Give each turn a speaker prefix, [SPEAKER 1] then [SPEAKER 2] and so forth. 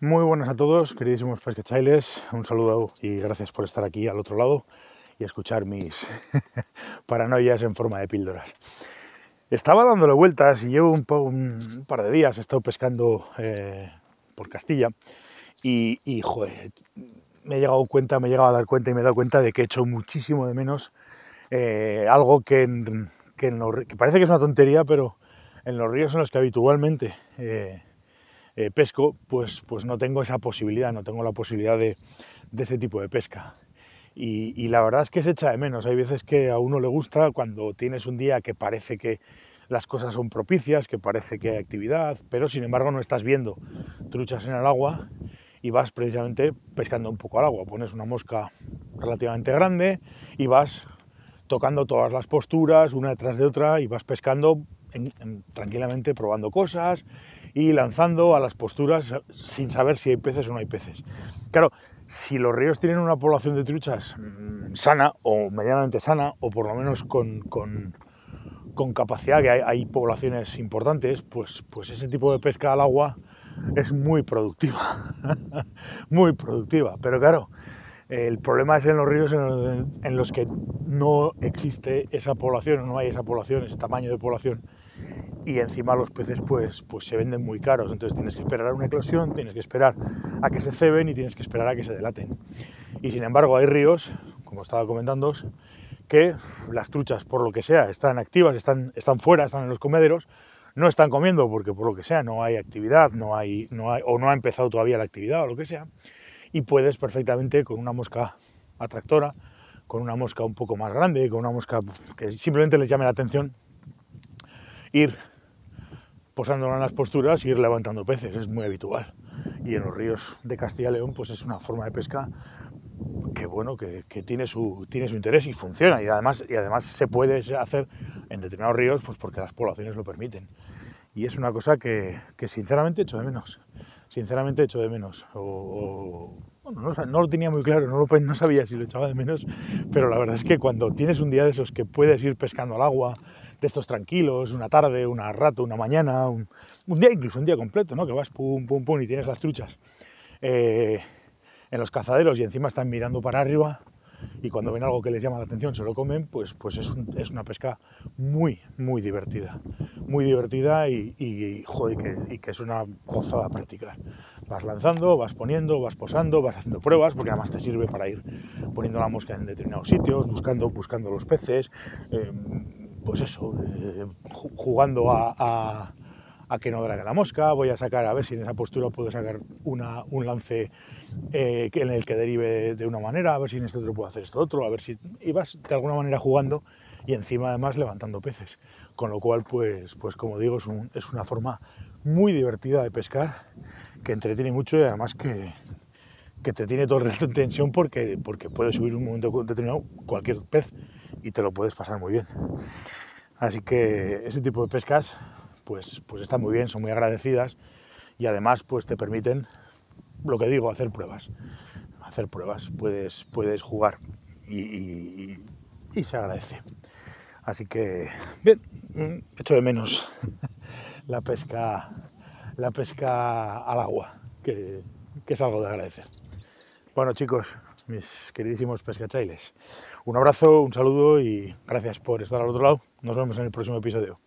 [SPEAKER 1] Muy buenas a todos, queridísimos pescachailes. Un saludo y gracias por estar aquí al otro lado y escuchar mis paranoias en forma de píldoras. Estaba dándole vueltas y llevo un, par de días, he estado pescando eh, por Castilla y, y, joder, me he llegado a dar cuenta y me he dado cuenta de que he hecho muchísimo de menos eh, algo que, que, que, parece que es una tontería, pero en los ríos en los que habitualmente eh, eh, pesco, pues, pues no tengo esa posibilidad, no tengo la posibilidad de, ese tipo de pesca. Y, la verdad es que se echa de menos. Hay veces que a uno le gusta cuando tienes un día que parece que las cosas son propicias, que parece que hay actividad, pero sin embargo no estás viendo truchas en el agua y vas precisamente pescando un poco al agua. Pones una mosca relativamente grande y vas tocando todas las posturas una detrás de otra y vas pescando en, en, tranquilamente, probando cosas, y lanzando a las posturas sin saber si hay peces o no hay peces. Claro, si los ríos tienen una población de truchas mm, sana o medianamente sana, o por lo menos con, con, con capacidad, que hay, hay, poblaciones importantes, pues, pues ese tipo de pesca al agua es muy productiva, muy productiva. Pero claro, el problema es en los ríos en, los que no existe esa población, no hay esa población, ese tamaño de población, y encima los peces pues, pues se venden muy caros, entonces tienes que esperar a una eclosión, tienes que esperar a que se ceben y tienes que esperar a que se delaten. Y sin embargo hay ríos, como estaba comentando, que las truchas, por lo que sea, están activas, están, están fuera, están en los comederos, no están comiendo porque por lo que sea no hay actividad, no hay, no hay, o no ha empezado todavía la actividad o lo que sea, y puedes perfectamente con una mosca atractora, con una mosca un poco más grande, con una mosca que simplemente les llame la atención, ir posándola en las posturas y ir levantando peces, es muy habitual. Y en los ríos de Castilla y León, pues es una forma de pesca que bueno, que, tiene, su, tiene su interés y funciona. Y además, y además se puede hacer en determinados ríos, pues porque las poblaciones lo permiten. Y es una cosa que, sinceramente echo de menos. Sinceramente echo de menos. No, lo tenía muy claro, no, lo, no sabía si lo echaba de menos, pero la verdad es que cuando tienes un día de esos que puedes ir pescando al agua, de estos tranquilos, una tarde, una rato, una mañana, un, día, incluso un día completo, ¿no? Que vas pum, pum, pum y tienes las truchas eh, en los cazaderos y encima están mirando para arriba y cuando ven algo que les llama la atención se lo comen, pues, pues es, es una pesca muy, muy divertida. Muy divertida y, que, y que es una gozada practicar. Vas lanzando, vas poniendo, vas posando, vas haciendo pruebas, porque además te sirve para ir poniendo la mosca en determinados sitios, buscando, buscando los peces, eh, pues eso, eh, jugando a, que no drague la mosca, voy a sacar, a ver si en esa postura puedo sacar una, un lance eh, en el que derive de una manera, a ver si en este otro puedo hacer esto otro, a ver si... Y vas de alguna manera jugando y encima además levantando peces. Con lo cual, pues, pues como digo, es una forma muy divertida de pescar, que entretiene mucho y además que, que te tiene todo el resto en tensión porque, porque puede subir un momento determinado cualquier pez y te lo puedes pasar muy bien. Así que ese tipo de pescas pues, pues están muy bien, son muy agradecidas y además pues te permiten, lo que digo, hacer pruebas. Hacer pruebas, puedes, puedes jugar y, y, y se agradece. Así que, bien, echo de menos la pesca, la pesca al agua, que, es algo de agradecer. Bueno chicos, mis queridísimos pescachailes, un abrazo, un saludo y gracias por estar al otro lado. Nos vemos en el próximo episodio.